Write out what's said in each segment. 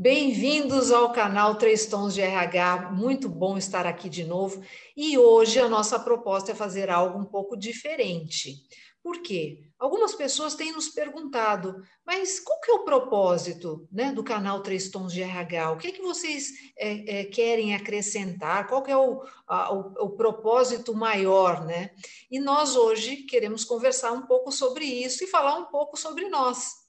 Bem-vindos ao canal Três Tons de RH. Muito bom estar aqui de novo. E hoje a nossa proposta é fazer algo um pouco diferente. Por quê? Algumas pessoas têm nos perguntado, mas qual que é o propósito né, do canal Três Tons de RH? O que é que vocês é, é, querem acrescentar? Qual que é o, a, o, o propósito maior? Né? E nós hoje queremos conversar um pouco sobre isso e falar um pouco sobre nós.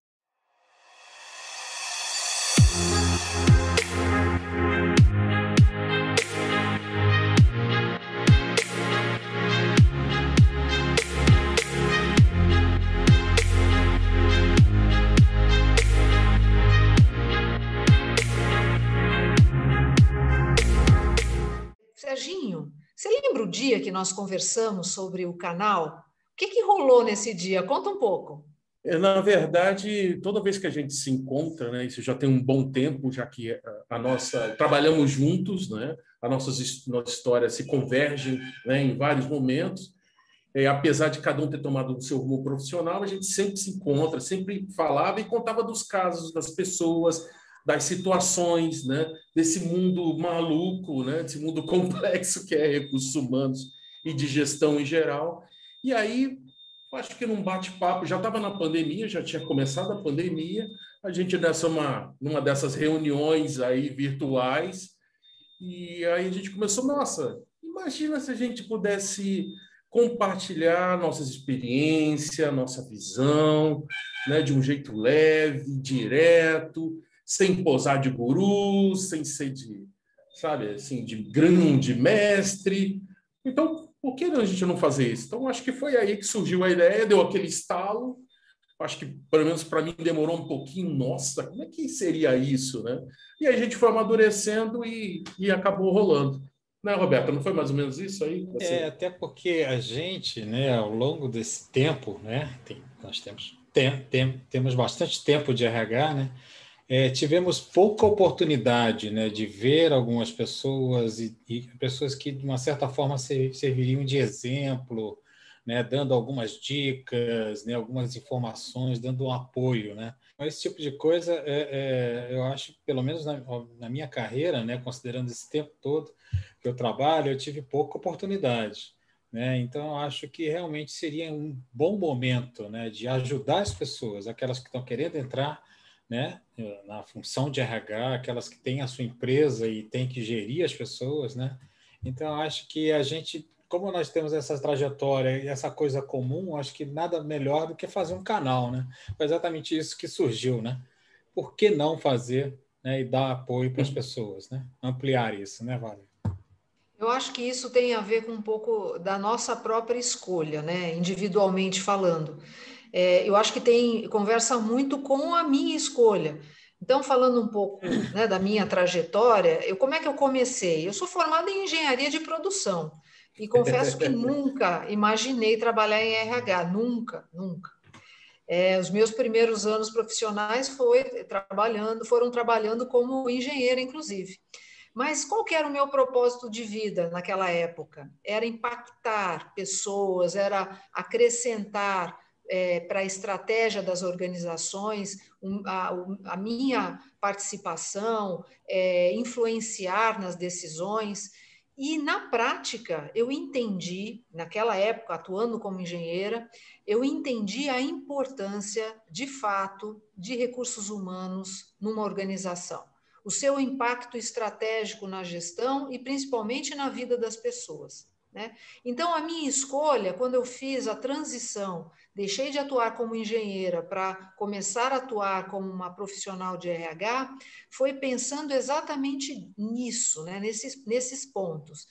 Serginho, você lembra o dia que nós conversamos sobre o canal? O que, que rolou nesse dia? Conta um pouco. É, na verdade, toda vez que a gente se encontra, né, isso já tem um bom tempo, já que a nossa trabalhamos juntos, né, a nossas nossa história se convergem né, em vários momentos. É, apesar de cada um ter tomado o seu rumo profissional, a gente sempre se encontra, sempre falava e contava dos casos das pessoas, das situações, né? desse mundo maluco, né? desse mundo complexo que é recursos humanos e de gestão em geral. E aí, acho que num bate-papo, já estava na pandemia, já tinha começado a pandemia, a gente nessa uma, numa dessas reuniões aí virtuais, e aí a gente começou, nossa, imagina se a gente pudesse compartilhar nossas experiências, nossa visão, né, de um jeito leve, direto, sem posar de guru, sem ser de, sabe, assim, de grande mestre. Então, por que a gente não fazer isso? Então, acho que foi aí que surgiu a ideia, deu aquele estalo. Acho que, pelo menos para mim, demorou um pouquinho. Nossa, como é que seria isso, né? E a gente foi amadurecendo e, e acabou rolando. Né, Roberto? Não foi mais ou menos isso aí? É, até porque a gente, né, ao longo desse tempo, né, tem, nós temos, tem, tem, temos bastante tempo de RH, né? É, tivemos pouca oportunidade né, de ver algumas pessoas e, e, pessoas que, de uma certa forma, serviriam de exemplo, né, dando algumas dicas, né, algumas informações, dando um apoio. Né? Então, esse tipo de coisa, é, é, eu acho, pelo menos na, na, minha carreira, né, considerando esse tempo todo que eu trabalho, eu tive pouca oportunidade. Né? Então, acho que realmente seria um bom momento né, de ajudar as pessoas, aquelas que estão querendo entrar né, na função de RH, aquelas que têm a sua empresa e têm que gerir as pessoas, né? Então, acho que a gente, como nós temos essa trajetória e essa coisa comum, acho que nada melhor do que fazer um canal, né? Foi exatamente isso que surgiu, né? Por que não fazer né, e dar apoio para as pessoas, né? Ampliar isso, né, Vale? Eu acho que isso tem a ver com um pouco da nossa própria escolha, né? Individualmente falando é, eu acho que tem conversa muito com a minha escolha. Então, falando um pouco né, da minha trajetória, eu, como é que eu comecei? Eu sou formada em engenharia de produção e confesso que nunca imaginei trabalhar em RH, nunca, nunca. É, os meus primeiros anos profissionais foi trabalhando, foram trabalhando como engenheira, inclusive. Mas qual que era o meu propósito de vida naquela época? Era impactar pessoas, era acrescentar é, para a estratégia das organizações, um, a, a, minha participação, é, influenciar nas decisões. E na prática, eu entendi, naquela época, atuando como engenheira, eu entendi a importância, de fato, de recursos humanos numa organização. O seu impacto estratégico na gestão e principalmente na vida das pessoas. Né? Então, a minha escolha, quando eu fiz a transição, deixei de atuar como engenheira para começar a atuar como uma profissional de RH, foi pensando exatamente nisso, né? nesses, nesses pontos.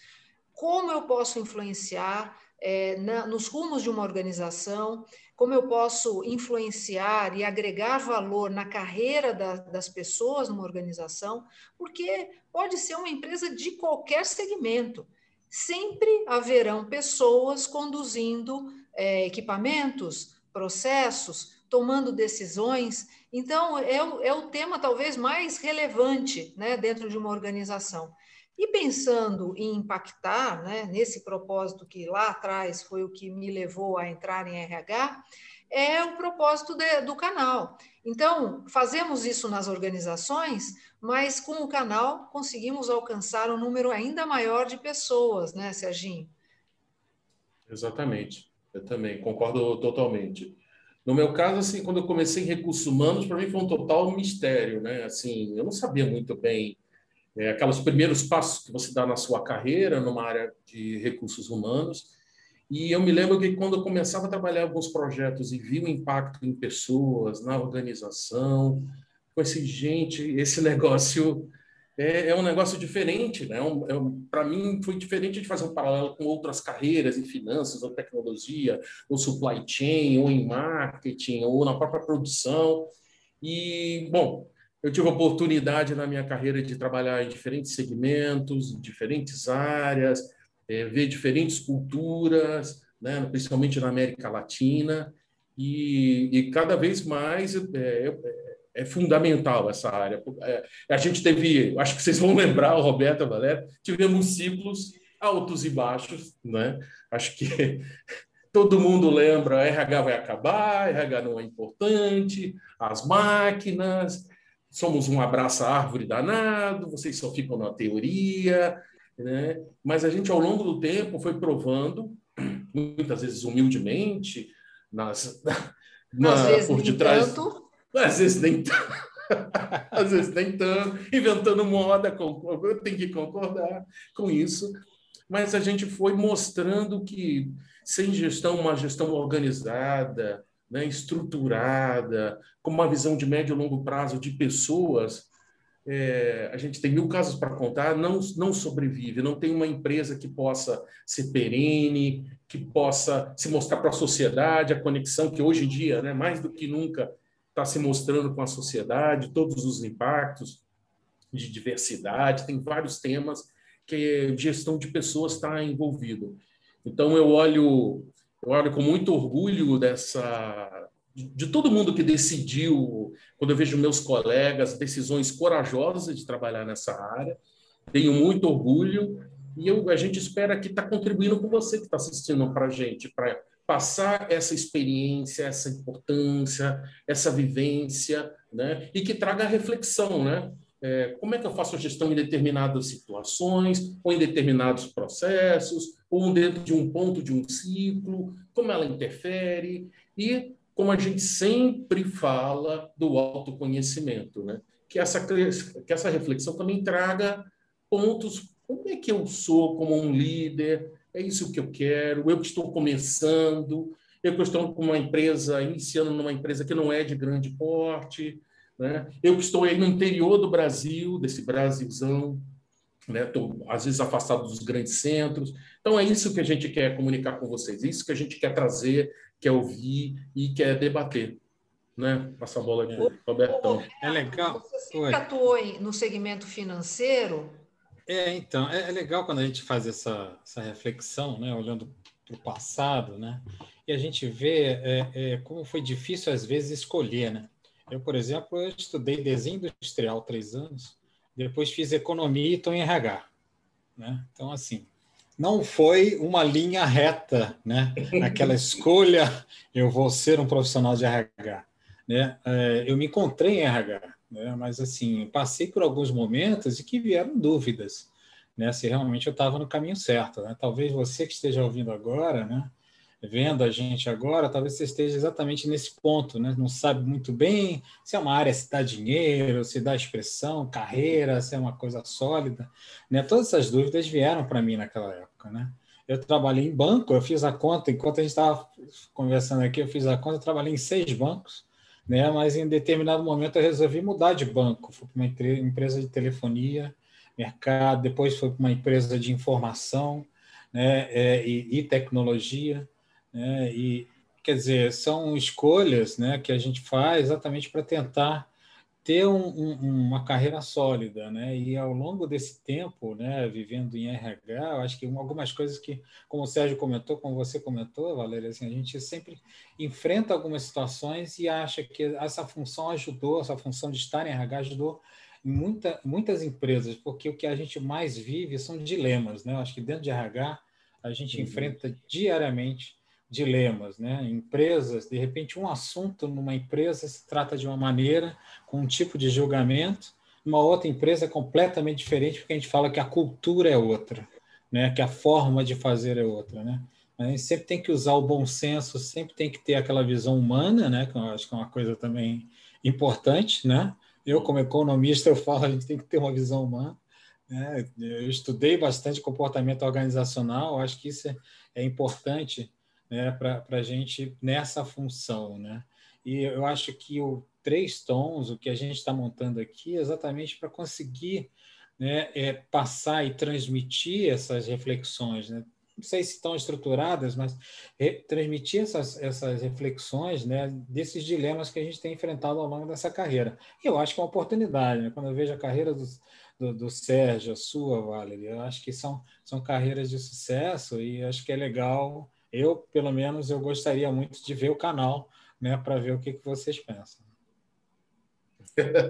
Como eu posso influenciar é, na, nos rumos de uma organização, como eu posso influenciar e agregar valor na carreira da, das pessoas numa organização, porque pode ser uma empresa de qualquer segmento sempre haverão pessoas conduzindo é, equipamentos, processos, tomando decisões. Então, é o, é o tema talvez mais relevante né, dentro de uma organização. E pensando em impactar, né, nesse propósito que lá atrás foi o que me levou a entrar em RH, é o propósito de, do canal. Então, fazemos isso nas organizações, mas com o canal conseguimos alcançar um número ainda maior de pessoas, né, Serginho? Exatamente. Eu também concordo totalmente. No meu caso, assim, quando eu comecei em recursos humanos, para mim foi um total mistério, né? Assim, eu não sabia muito bem é, aqueles primeiros passos que você dá na sua carreira numa área de recursos humanos. E eu me lembro que quando eu começava a trabalhar alguns projetos e vi o impacto em pessoas, na organização, com esse gente, esse negócio é, é um negócio diferente, né? É um, é um, Para mim foi diferente de fazer um paralelo com outras carreiras em finanças, ou tecnologia, ou supply chain, ou em marketing, ou na própria produção. E bom, eu tive a oportunidade na minha carreira de trabalhar em diferentes segmentos, em diferentes áreas, é, ver diferentes culturas, né, principalmente na América Latina, e, e cada vez mais é, é, fundamental essa área. É, a gente teve, acho que vocês vão lembrar, o Roberto a Valéria, tivemos ciclos altos e baixos, né? Acho que todo mundo lembra, RH vai acabar, RH não é importante, as máquinas, somos um abraça-árvore danado, vocês só ficam na teoria, né? mas a gente, ao longo do tempo, foi provando, muitas vezes humildemente, nas, na, por detrás. Tanto. Às vezes nem tanto. Às vezes nem tanto, inventando moda, eu tenho que concordar com isso. Mas a gente foi mostrando que sem gestão, uma gestão organizada, né, estruturada, com uma visão de médio e longo prazo de pessoas, é, a gente tem mil casos para contar, não, não sobrevive, não tem uma empresa que possa ser perene, que possa se mostrar para a sociedade, a conexão que hoje em dia, né, mais do que nunca, está se mostrando com a sociedade, todos os impactos de diversidade, tem vários temas que gestão de pessoas está envolvido. Então, eu olho eu olho com muito orgulho dessa de todo mundo que decidiu, quando eu vejo meus colegas, decisões corajosas de trabalhar nessa área. Tenho muito orgulho e eu, a gente espera que está contribuindo com você que está assistindo para a gente, para passar essa experiência, essa importância, essa vivência, né? e que traga reflexão, né? É, como é que eu faço a gestão em determinadas situações, ou em determinados processos, ou dentro de um ponto de um ciclo, como ela interfere, e como a gente sempre fala do autoconhecimento, né? que, essa, que essa reflexão também traga pontos, como é que eu sou como um líder, é isso que eu quero, eu que estou começando, eu que estou com uma empresa, iniciando numa empresa que não é de grande porte, né? Eu que estou aí no interior do Brasil, desse Brasilzão, né? Estou, às vezes, afastado dos grandes centros. Então, é isso que a gente quer comunicar com vocês, isso que a gente quer trazer, quer ouvir e quer debater. Né? Passa a bola aqui, Robertão. É legal. Você sempre atuou no segmento financeiro? É, então, é, é, legal quando a gente faz essa, essa reflexão, né? olhando para o passado, né? e a gente vê é, é, como foi difícil, às vezes, escolher. Né? Eu, por exemplo, eu estudei desenho industrial três anos, depois fiz economia e estou em RH. Né? Então, assim, não foi uma linha reta, né? Aquela escolha, eu vou ser um profissional de RH. Né? É, eu me encontrei em RH, né? mas, assim, passei por alguns momentos e que vieram dúvidas. Né, se realmente eu estava no caminho certo. Né? Talvez você que esteja ouvindo agora, né, vendo a gente agora, talvez você esteja exatamente nesse ponto, né? Não sabe muito bem se é uma área se dá dinheiro, se dá expressão, carreira, se é uma coisa sólida, né? Todas essas dúvidas vieram para mim naquela época, né? Eu trabalhei em banco, eu fiz a conta, enquanto a gente estava conversando aqui, eu fiz a conta, eu trabalhei em seis bancos, né? Mas em determinado momento eu resolvi mudar de banco, fui para uma empresa de telefonia, mercado, depois fui para uma empresa de informação, né? É, e, e tecnologia, né? E quer dizer, são escolhas, né, que a gente faz exatamente para tentar ter um, um, uma carreira sólida, né? E ao longo desse tempo, né, vivendo em RH, eu acho que algumas coisas que, como o Sérgio comentou, como você comentou, Valéria, assim, a gente sempre enfrenta algumas situações e acha que essa função ajudou, essa função de estar em RH ajudou em muita, muitas empresas, porque o que a gente mais vive são dilemas, né? Eu acho que dentro de RH a gente uhum. enfrenta diariamente dilemas, né? Empresas, de repente, um assunto numa empresa se trata de uma maneira, com um tipo de julgamento, uma outra empresa é completamente diferente, porque a gente fala que a cultura é outra, né? Que a forma de fazer é outra, né? A gente sempre tem que usar o bom senso, sempre tem que ter aquela visão humana, né? Que eu acho que é uma coisa também importante, né? Eu, como economista, eu falo, a gente tem que ter uma visão humana. Né? Eu estudei bastante comportamento organizacional, acho que isso é, é importante né, para a gente nessa função. Né? E eu acho que o Três Tons, o que a gente está montando aqui, é exatamente para conseguir né, é, passar e transmitir essas reflexões, né? não sei se estão estruturadas, mas transmitir essas, essas reflexões né, desses dilemas que a gente tem enfrentado ao longo dessa carreira. E eu acho que é uma oportunidade, né? quando eu vejo a carreira do, do, do Sérgio, a sua, Valerie, eu acho que são, são carreiras de sucesso e acho que é legal. Eu, pelo menos, eu gostaria muito de ver o canal né, para ver o que, que vocês pensam.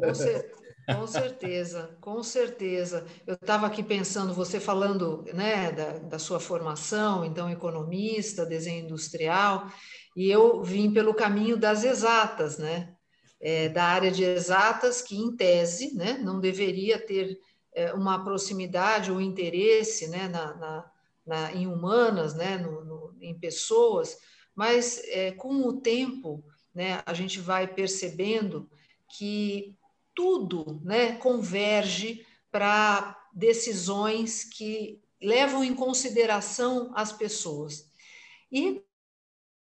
Você, com certeza, com certeza. Eu estava aqui pensando, você falando né, da, da sua formação, então economista, desenho industrial, e eu vim pelo caminho das exatas, né? É, da área de exatas, que em tese né, não deveria ter é, uma proximidade ou interesse né, na, na, na em humanas, né, no, no, em pessoas, mas é, com o tempo né, a gente vai percebendo que tudo né, converge para decisões que levam em consideração as pessoas. E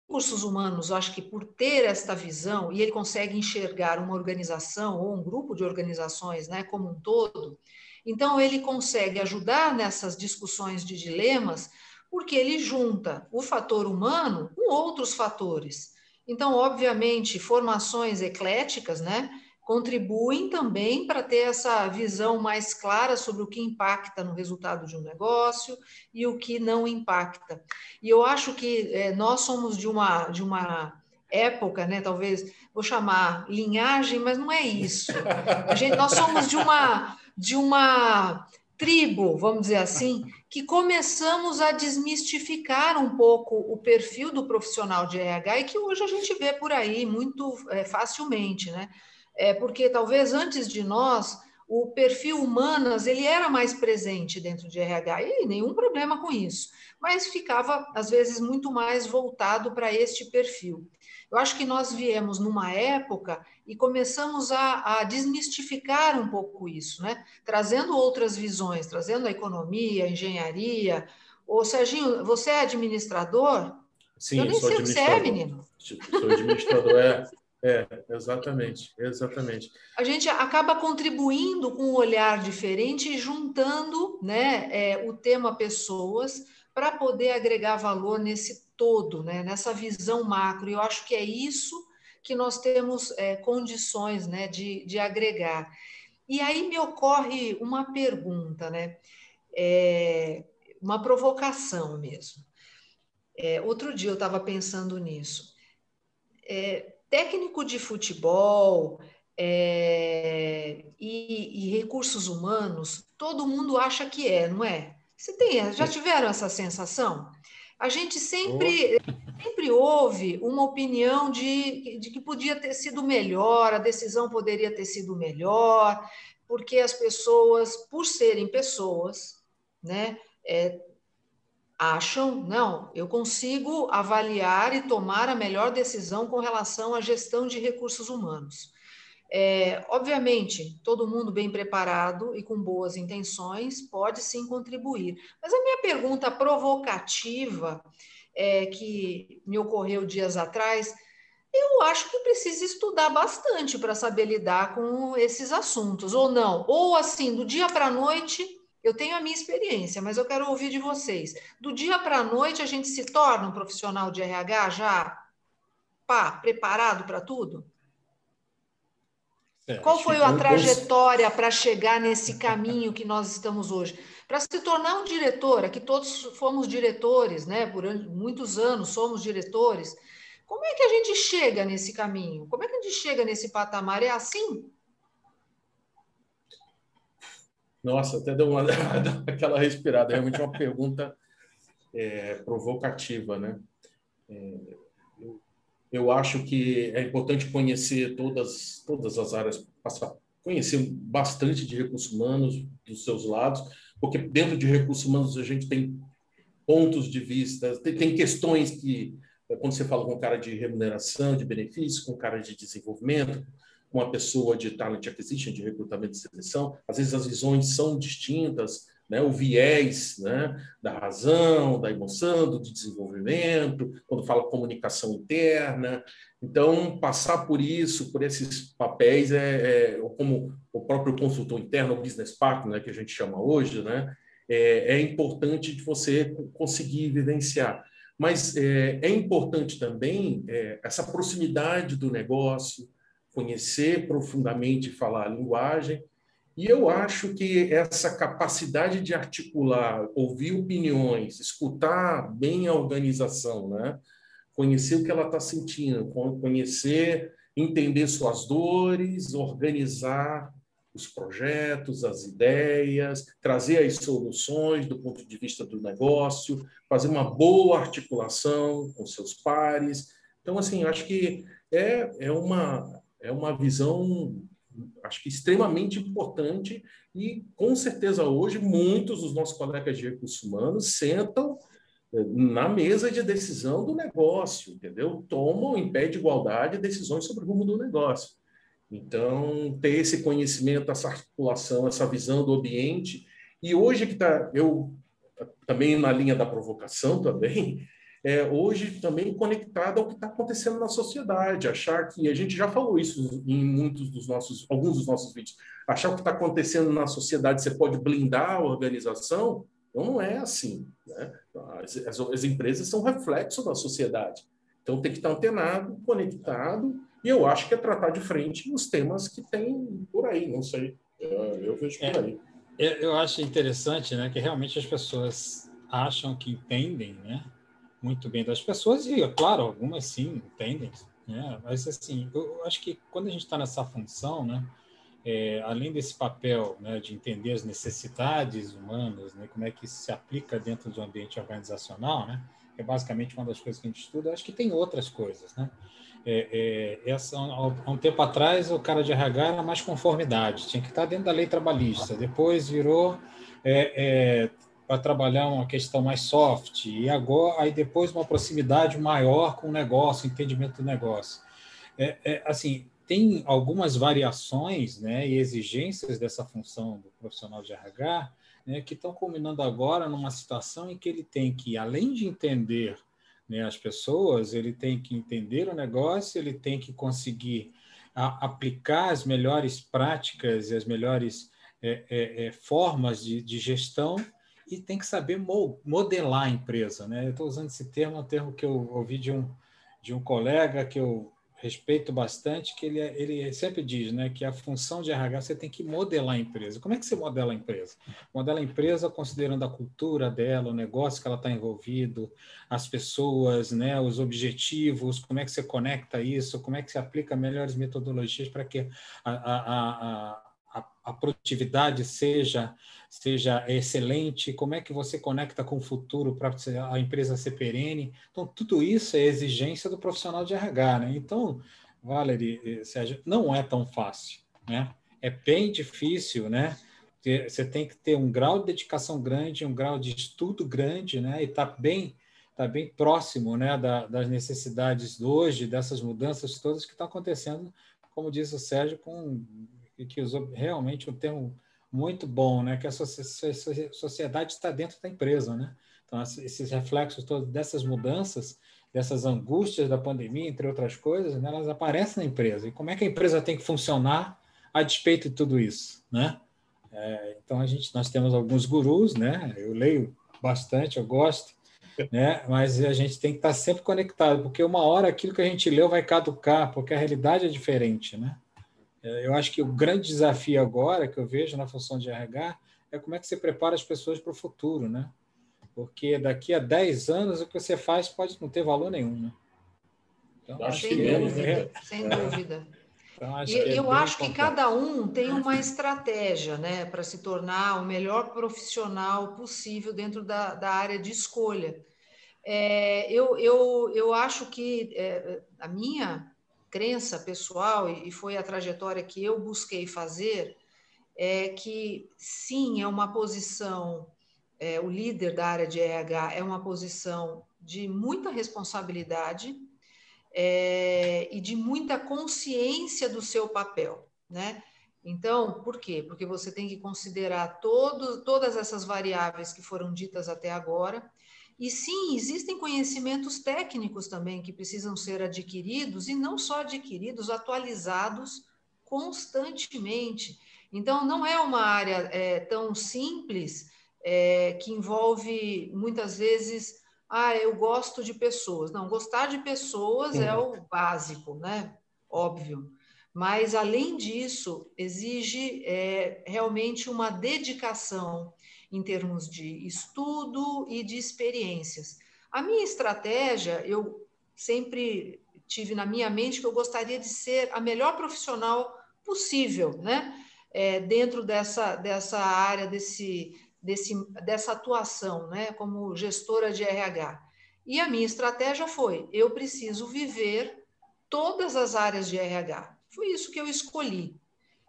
recursos humanos, eu acho que por ter esta visão, e ele consegue enxergar uma organização ou um grupo de organizações né, como um todo, então ele consegue ajudar nessas discussões de dilemas, porque ele junta o fator humano com outros fatores. Então, obviamente, formações ecléticas, né? contribuem também para ter essa visão mais clara sobre o que impacta no resultado de um negócio e o que não impacta. E eu acho que é, nós somos de uma, de uma época, né, talvez, vou chamar linhagem, mas não é isso. A gente, nós somos de uma, de uma tribo, vamos dizer assim, que começamos a desmistificar um pouco o perfil do profissional de RH e que hoje a gente vê por aí muito é, facilmente, né? é, porque talvez antes de nós o perfil humanas ele era mais presente dentro de RH e nenhum problema com isso, mas ficava às vezes muito mais voltado para este perfil. Eu acho que nós viemos numa época e começamos a, a, desmistificar um pouco isso, né? Trazendo outras visões, trazendo a economia, a engenharia. Ô, Serginho, você é administrador? Sim, eu nem sei o que você é, menino. Sou administrador, é. É, exatamente, exatamente. A gente acaba contribuindo com um olhar diferente e juntando né, é, o tema pessoas para poder agregar valor nesse todo, né, nessa visão macro. E eu acho que é isso que nós temos é, condições né, de, de agregar. E aí me ocorre uma pergunta, né, é, uma provocação mesmo. É, outro dia eu estava pensando nisso. É, técnico de futebol é, e, e, recursos humanos, todo mundo acha que é, não é? Você tem, já tiveram essa sensação? A gente sempre, sempre ouve uma opinião de, de que podia ter sido melhor, a decisão poderia ter sido melhor, porque as pessoas, por serem pessoas, né, é, acham, não, eu consigo avaliar e tomar a melhor decisão com relação à gestão de recursos humanos. É, obviamente, todo mundo bem preparado e com boas intenções pode sim contribuir. Mas a minha pergunta provocativa, é, que me ocorreu dias atrás, eu acho que precisa estudar bastante para saber lidar com esses assuntos, ou não. Ou assim, do dia para a noite, eu tenho a minha experiência, mas eu quero ouvir de vocês. Do dia para a noite, a gente se torna um profissional de RH já pá, preparado para tudo? É, Qual foi a trajetória para chegar nesse caminho que nós estamos hoje? Para se tornar um diretor, aqui todos fomos diretores, né? Por muitos anos somos diretores. Como é que a gente chega nesse caminho? Como é que a gente chega nesse patamar? É assim? Nossa, até deu uma aquela respirada. É realmente uma pergunta é, provocativa, né? É, eu, eu, acho que é importante conhecer todas todas as áreas, conhecer bastante de recursos humanos dos seus lados, porque dentro de recursos humanos a gente tem pontos de vista, tem, tem questões que quando você fala com um cara de remuneração, de benefícios, com um cara de desenvolvimento, com uma pessoa de talent acquisition, de recrutamento e seleção, às vezes as visões são distintas, né? o viés né? da razão, da emoção, do desenvolvimento, quando fala comunicação interna. Então, passar por isso, por esses papéis, é, é como o próprio consultor interno, o business partner, né? que a gente chama hoje, né? é, é importante de você conseguir vivenciar. Mas é, é importante também é, essa proximidade do negócio, conhecer profundamente falar a linguagem. E eu acho que essa capacidade de articular, ouvir opiniões, escutar bem a organização, né? conhecer o que ela está sentindo, conhecer, entender suas dores, organizar os projetos, as ideias, trazer as soluções do ponto de vista do negócio, fazer uma boa articulação com seus pares. Então, assim, acho que é, é uma é uma visão, acho que extremamente importante e, com certeza, hoje, muitos dos nossos colegas de recursos humanos sentam eh, na mesa de decisão do negócio, entendeu? Tomam em pé de igualdade decisões sobre o rumo do negócio. Então, ter esse conhecimento, essa articulação, essa visão do ambiente. E hoje que está, eu também na linha da provocação também, é, hoje também conectado ao que está acontecendo na sociedade, achar que a gente já falou isso em muitos dos nossos, alguns dos nossos vídeos, achar o que está acontecendo na sociedade você pode blindar a organização, então não é assim. Né? As, as, as empresas são reflexo da sociedade, então tem que estar antenado, conectado, e eu acho que é tratar de frente os temas que tem por aí, não sei, eu, eu vejo por é, aí. Eu acho interessante, né, que realmente as pessoas acham que entendem, né, muito bem das pessoas, e, claro, algumas sim entendem, né? mas assim, eu acho que quando a gente está nessa função, né, é, além desse papel né, de entender as necessidades humanas, né, como é que isso se aplica dentro do ambiente organizacional, né, é basicamente uma das coisas que a gente estuda, acho que tem outras coisas. Né? É, é, essa, há um tempo atrás, o cara de RH era mais conformidade, tinha que estar dentro da lei trabalhista, depois virou é, é para trabalhar uma questão mais soft e agora aí depois uma proximidade maior com o negócio, entendimento do negócio. É, é, assim tem algumas variações, né, e exigências dessa função do profissional de RH, né, que estão culminando agora numa situação em que ele tem que, além de entender né, as pessoas, ele tem que entender o negócio, ele tem que conseguir a, aplicar as melhores práticas e as melhores é, é, é formas de, de gestão e tem que saber modelar a empresa. Né? Eu estou usando esse termo, é um termo que eu ouvi de um, de um colega que eu respeito bastante, que ele, ele sempre diz né, que a função de RH você tem que modelar a empresa. Como é que você modela a empresa? Modela a empresa considerando a cultura dela, o negócio que ela está envolvido, as pessoas, né, os objetivos, como é que você conecta isso, como é que você aplica melhores metodologias para que a, a, a, a, produtividade seja seja excelente, como é que você conecta com o futuro para a empresa ser perene. Então, tudo isso é exigência do profissional de RH. Né? Então, Valerie, Sérgio, não é tão fácil. Né? É bem difícil, né? Você tem que ter um grau de dedicação grande, um grau de estudo grande, né? E está bem, tá bem próximo, né? Da, das necessidades de hoje, dessas mudanças todas que estão acontecendo, como diz o Sérgio, com que usou realmente um termo muito bom, né? Que a sociedade está dentro da empresa, né? Então, esses reflexos todos dessas mudanças, dessas angústias da pandemia, entre outras coisas, né, elas aparecem na empresa. E como é que a empresa tem que funcionar a despeito de tudo isso, né? É, então, a gente, nós temos alguns gurus, né? Eu leio bastante, eu gosto, né? Mas a gente tem que estar sempre conectado, porque uma hora aquilo que a gente leu vai caducar, porque a realidade é diferente, né? É, eu acho que o grande desafio agora que eu vejo na função de RH é como é que você prepara as pessoas para o futuro, né? Porque daqui a 10 anos o que você faz pode não ter valor nenhum, né? Então, acho sem que dúvida, é. sem dúvida. Então, acho e é eu acho que cada um tem uma estratégia né, para se tornar o melhor profissional possível dentro da, da área de escolha. É, eu, eu, eu acho que é, a minha crença pessoal, e foi a trajetória que eu busquei fazer, é que sim, é uma posição, é, o líder da área de RH é uma posição de muita responsabilidade é, e de muita consciência do seu papel, né? Então, por quê? Porque você tem que considerar todo, todas essas variáveis que foram ditas até agora e sim, existem conhecimentos técnicos também que precisam ser adquiridos, e não só adquiridos, atualizados constantemente. Então, não é uma área é, tão simples é, que envolve muitas vezes, ah, eu gosto de pessoas. Não, gostar de pessoas é o básico, né? Óbvio. Mas, além disso, exige é, realmente uma dedicação em termos de estudo e de experiências. A minha estratégia, eu sempre tive na minha mente que eu gostaria de ser a melhor profissional possível, né? É, dentro dessa, dessa área, desse, desse, dessa atuação, né? Como gestora de RH. E a minha estratégia foi: eu preciso viver todas as áreas de RH. Foi isso que eu escolhi.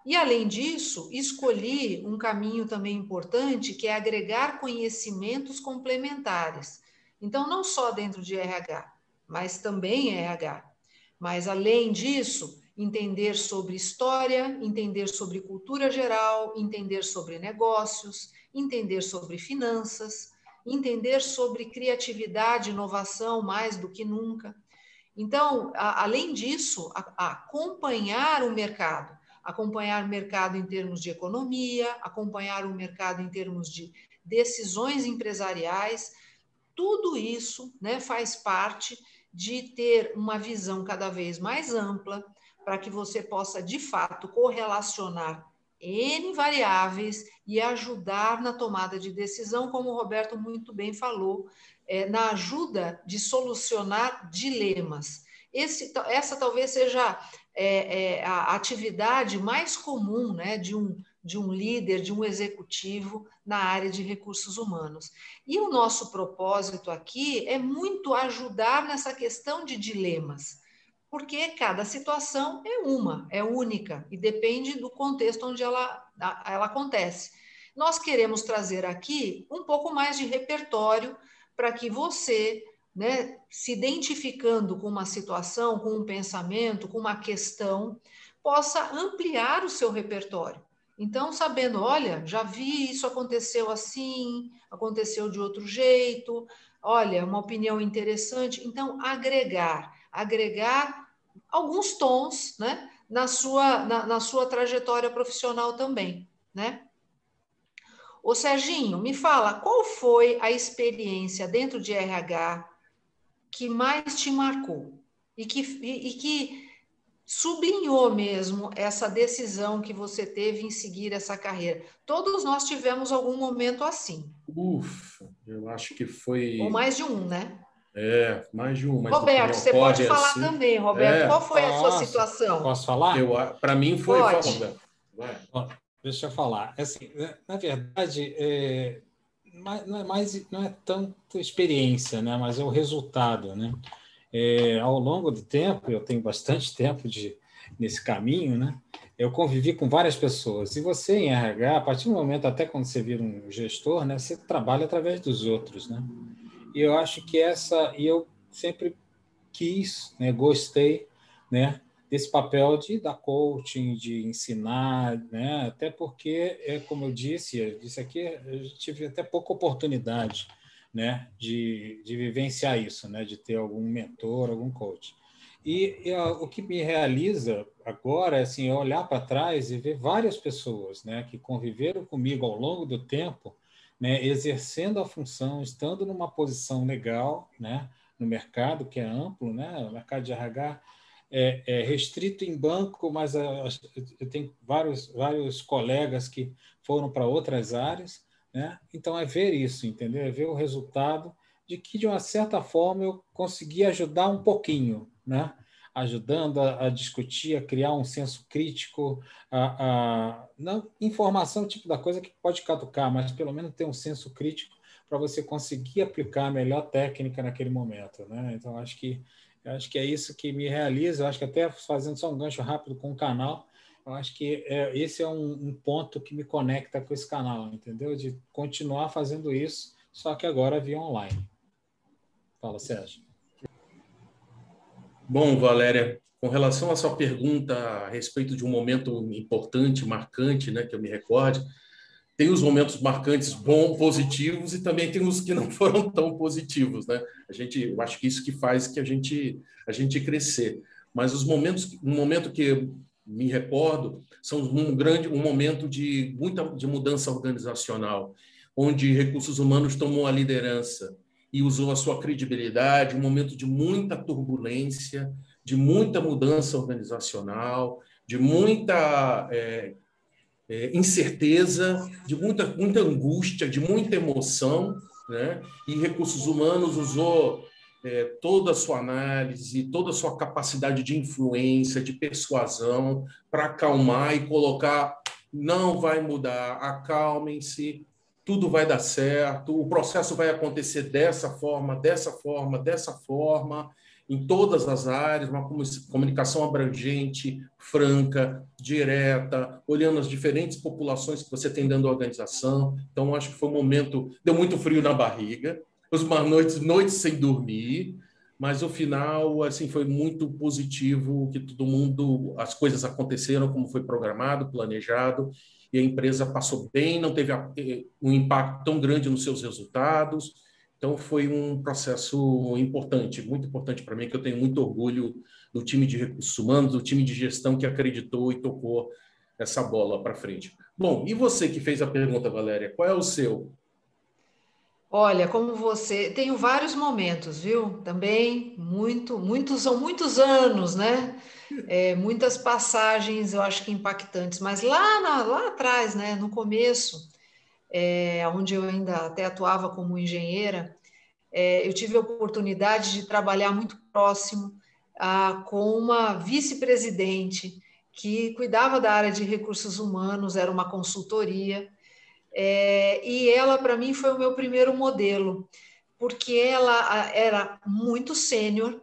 E, além disso, escolhi um caminho também importante, que é agregar conhecimentos complementares. Então, não só dentro de RH, mas também RH. Mas, além disso, entender sobre história, entender sobre cultura geral, entender sobre negócios, entender sobre finanças, entender sobre criatividade, inovação mais do que nunca. Então, a, além disso, a, a acompanhar o mercado acompanhar o mercado em termos de economia, acompanhar o mercado em termos de decisões empresariais, tudo isso né, faz parte de ter uma visão cada vez mais ampla para que você possa, de fato, correlacionar N variáveis e ajudar na tomada de decisão, como o Roberto muito bem falou, é, na ajuda de solucionar dilemas. Esse, essa talvez seja é, é, a atividade mais comum né, de, um, de um líder, de um executivo na área de recursos humanos. E o nosso propósito aqui é muito ajudar nessa questão de dilemas, porque cada situação é uma, é única e depende do contexto onde ela, ela acontece. Nós queremos trazer aqui um pouco mais de repertório para que você né, se identificando com uma situação, com um pensamento, com uma questão, possa ampliar o seu repertório. Então, sabendo, olha, já vi isso aconteceu assim, aconteceu de outro jeito, olha, uma opinião interessante. Então, agregar, agregar alguns tons, né, na sua, na, na sua trajetória profissional também, né? Ô Serginho, me fala, qual foi a experiência dentro de RH que mais te marcou e que, e, e que sublinhou mesmo essa decisão que você teve em seguir essa carreira? Todos nós tivemos algum momento assim. Ufa, eu acho que foi. Ou mais de um, né? É, mais de um. Roberto, você pode falar assim. também, Roberto. É, Qual foi posso, a sua situação? Posso falar? Para mim foi. Pode. Deixa eu falar. Assim, na verdade, é, não é mais não é tanto experiência, né? Mas é o resultado, né? É, ao longo do tempo, eu tenho bastante tempo de nesse caminho, né? Eu convivi com várias pessoas. E você em RH, a partir do momento até quando você vira um gestor, né? Você trabalha através dos outros, né? E eu acho que essa e eu sempre quis, né? Gostei, né? Desse papel de dar coaching, de ensinar, né? até porque, é como eu disse, eu disse aqui, eu tive até pouca oportunidade né? de, de vivenciar isso, né? de ter algum mentor, algum coach. E, e o que me realiza agora assim, é olhar para trás e ver várias pessoas né? que conviveram comigo ao longo do tempo, né? exercendo a função, estando numa posição legal né? no mercado, que é amplo, né? o mercado de RH, é, é restrito em banco, mas a, eu tenho vários, vários colegas que foram para outras áreas, né? Então é ver isso, entendeu? É ver o resultado de que de uma certa forma eu consegui ajudar um pouquinho, né? ajudando a, a, discutir, a criar um senso crítico, a, a, não informação, tipo da coisa que pode caducar, mas pelo menos ter um senso crítico para você conseguir aplicar a melhor técnica naquele momento. Né? Então, acho que, acho que é isso que me realiza. Eu acho que até fazendo só um gancho rápido com o canal, eu acho que é, esse é um, um, ponto que me conecta com esse canal, entendeu? De continuar fazendo isso, só que agora via online. Fala, Sérgio. Bom, Valéria, com relação à sua pergunta a respeito de um momento importante, marcante, né, que eu me recorde, tem os momentos marcantes bons, positivos e também tem os que não foram tão positivos, né? A gente, eu acho que isso que faz que a gente a gente crescer. Mas os momentos, um momento que me recordo, são um grande um momento de muita de mudança organizacional, onde recursos humanos tomou a liderança e usou a sua credibilidade, um momento de muita turbulência, de muita mudança organizacional, de muita é, é, incerteza, de muita, muita angústia, de muita emoção, né? e recursos humanos usou é, toda a sua análise, toda a sua capacidade de influência, de persuasão, para acalmar e colocar: não vai mudar, acalmem-se, tudo vai dar certo, o processo vai acontecer dessa forma, dessa forma, dessa forma, em todas as áreas, uma comunicação abrangente, franca, direta, olhando as diferentes populações que você tem dentro da organização. Então, acho que foi um momento, deu muito frio na barriga, umas noites, noites sem dormir, mas o final assim foi muito positivo, que todo mundo, as coisas aconteceram como foi programado, planejado, e a empresa passou bem, não teve eh, um impacto tão grande nos seus resultados. Então foi um processo importante, muito importante para mim, que eu tenho muito orgulho do time de recursos humanos, do time de gestão que acreditou e tocou essa bola para frente. Bom, e você que fez a pergunta, Valéria, qual é o seu? Olha, como você, tenho vários momentos, viu? Também muito, muitos são muitos anos, né? É, muitas passagens, eu acho que impactantes. Mas lá, na, lá atrás, né? No começo, é, onde eu ainda até atuava como engenheira, é, eu tive a oportunidade de trabalhar muito próximo ah, com uma vice-presidente que cuidava da área de recursos humanos, era uma consultoria é, e ela, para mim, foi o meu primeiro modelo, porque ela era muito sênior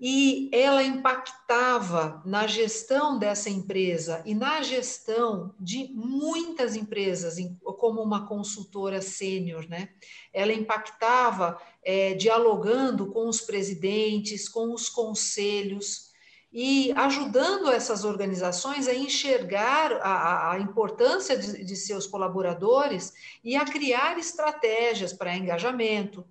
e ela impactava na gestão dessa empresa e na gestão de muitas empresas, como uma consultora sênior, né? Ela impactava é, dialogando com os presidentes, com os conselhos, e ajudando essas organizações a enxergar a, a importância de, de, seus colaboradores e a criar estratégias para engajamento,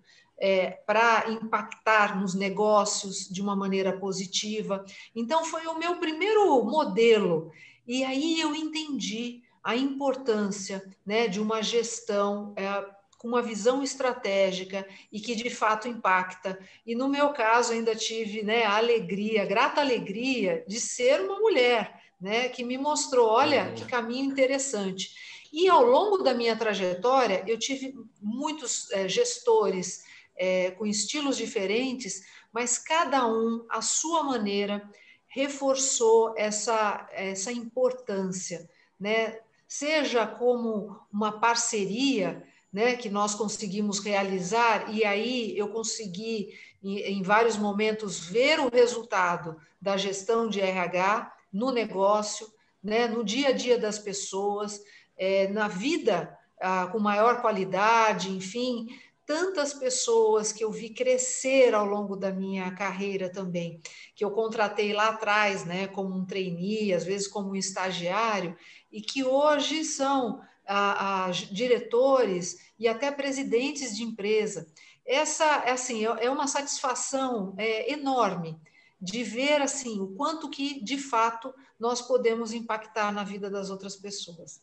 é, para impactar nos negócios de uma maneira positiva. Então, foi o meu primeiro modelo. E aí eu entendi a importância né, de uma gestão. É, com uma visão estratégica e que de fato impacta. E no meu caso, ainda tive né, a alegria, a grata alegria de ser uma mulher, né, que me mostrou: olha uhum. que caminho interessante. E ao longo da minha trajetória, eu tive muitos é, gestores é, com estilos diferentes, mas cada um, à sua maneira, reforçou essa, essa importância, né? seja como uma parceria né, que nós conseguimos realizar, e aí eu consegui, em, em, vários momentos, ver o resultado da gestão de RH no negócio, né, no dia a dia das pessoas, é, na vida ah, com maior qualidade, enfim, tantas pessoas que eu vi crescer ao longo da minha carreira também, que eu contratei lá atrás, né, como um trainee, às vezes como um estagiário, e que hoje são a, a diretores e até presidentes de empresa. Essa, é assim, é, é uma satisfação é, enorme de ver assim o quanto que de fato nós podemos impactar na vida das outras pessoas.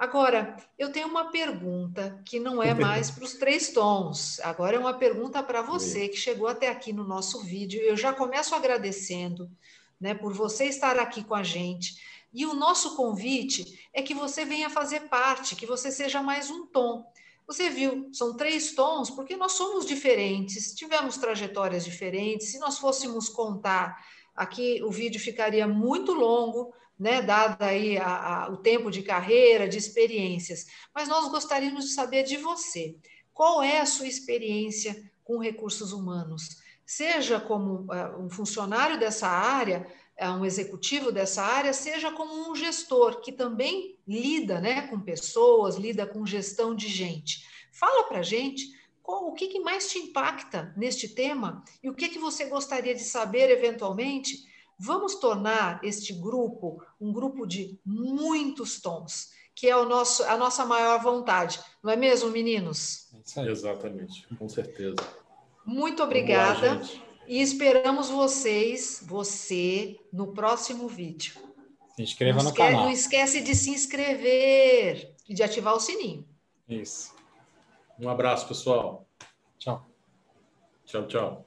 Agora, eu tenho uma pergunta que não é mais para os três tons. Agora é uma pergunta para você que chegou até aqui no nosso vídeo. Eu já começo agradecendo, né, por você estar aqui com a gente. E o nosso convite é que você venha fazer parte, que você seja mais um tom. Você viu, são três tons, porque nós somos diferentes, tivemos trajetórias diferentes. Se nós fôssemos contar aqui o vídeo ficaria muito longo, né, aí a, a, o tempo de carreira, de experiências, mas nós gostaríamos de saber de você. Qual é a sua experiência com recursos humanos? Seja como uh, um funcionário dessa área, uh, um executivo dessa área, seja como um gestor que também lida né, com pessoas, lida com gestão de gente. Fala para a gente qual, o que, que mais te impacta neste tema e o que, que você gostaria de saber eventualmente. Vamos tornar este grupo um grupo de muitos tons que é o nosso, a nossa maior vontade. Não é mesmo, meninos? Exatamente, com certeza. Muito obrigada lá, e esperamos vocês, você, no próximo vídeo. Se inscreva não no esquece, canal. Não esquece de se inscrever e de ativar o sininho. Isso. Um abraço, pessoal. Tchau. Tchau, tchau.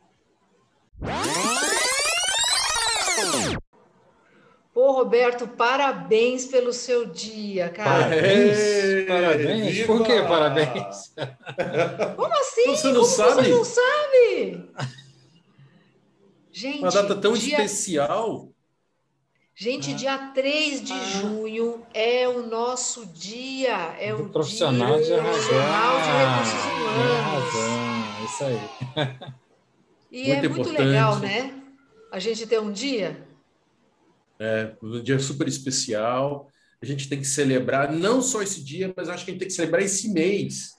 Pô, Roberto, parabéns pelo seu dia, cara. Parabéns, parabéns. Viva! Por que parabéns? Como assim? Você não Como sabe? Você não sabe? Gente, uma data tão dia... especial. Gente, ah. dia 3 de ah. junho é o nosso dia. É Do o profissional dia de profissional de recursos humanos. Razão, isso aí. E muito é muito importante. legal, né? A gente ter um dia é um dia super especial. A gente tem que celebrar não só esse dia, mas acho que a gente tem que celebrar esse mês.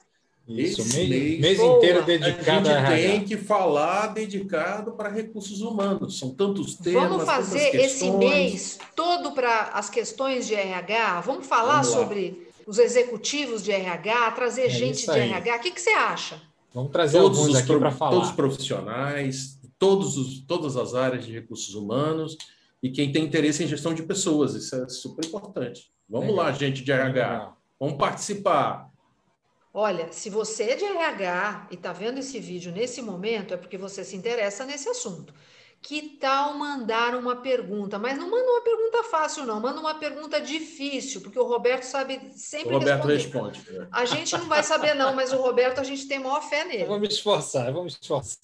Isso, esse mês, mês, mês inteiro dedicado a gente a tem que falar dedicado para recursos humanos. São tantos temas. Vamos fazer esse mês todo para as questões de RH. Vvamos falar Vamos sobre os executivos de RH, trazer é gente de RH. O que, que você acha? Vamos trazer todos alguns aqui para falar. Todos os profissionais, todos os, todas as áreas de recursos humanos e quem tem interesse em gestão de pessoas. Isso é super importante. Vamos Legal. lá, gente de RH. Legal. Vamos participar. Olha, se você é de RH e está vendo esse vídeo nesse momento, é porque você se interessa nesse assunto. Que tal mandar uma pergunta? Mas não manda uma pergunta fácil, não. Manda uma pergunta difícil, porque o Roberto sabe sempre o Roberto responder. responde. É. A gente não vai saber, não, mas o Roberto a gente tem maior fé nele. Eu vou me esforçar, eu vou me esforçar.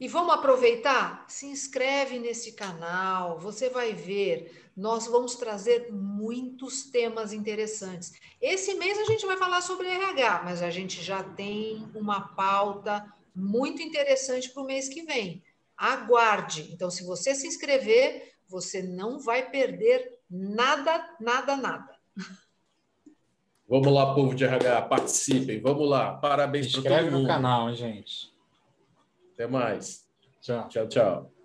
E vamos aproveitar? Se inscreve nesse canal, você vai ver. Nós vamos trazer muitos temas interessantes. Esse mês a gente vai falar sobre RH, mas a gente já tem uma pauta muito interessante para o mês que vem. Aguarde. Então, se você se inscrever, você não vai perder nada, nada, nada. Vamos lá, povo de RH, participem. Vamos lá. Parabéns para todo mundo. Inscreve no canal, gente. Até mais. Tchau. Tchau, tchau.